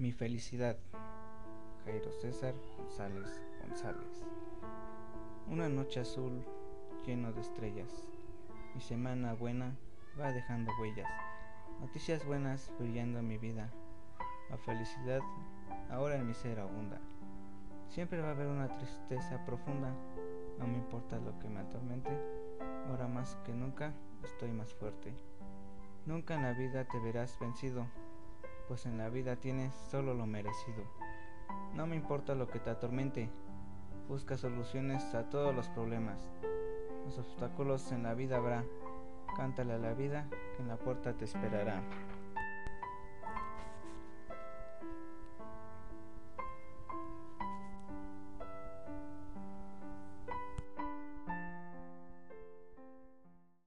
Mi felicidad. Jairo César González González. Una noche azul lleno de estrellas. Mi semana buena va dejando huellas. Noticias buenas brillando en mi vida. La felicidad ahora en mi ser abunda. Siempre va a haber una tristeza profunda. No me importa lo que me atormente. Ahora más que nunca estoy más fuerte. Nunca en la vida te verás vencido pues en la vida tienes solo lo merecido. No me importa lo que te atormente, busca soluciones a todos los problemas. Los obstáculos en la vida habrá, cántale a la vida que en la puerta te esperará.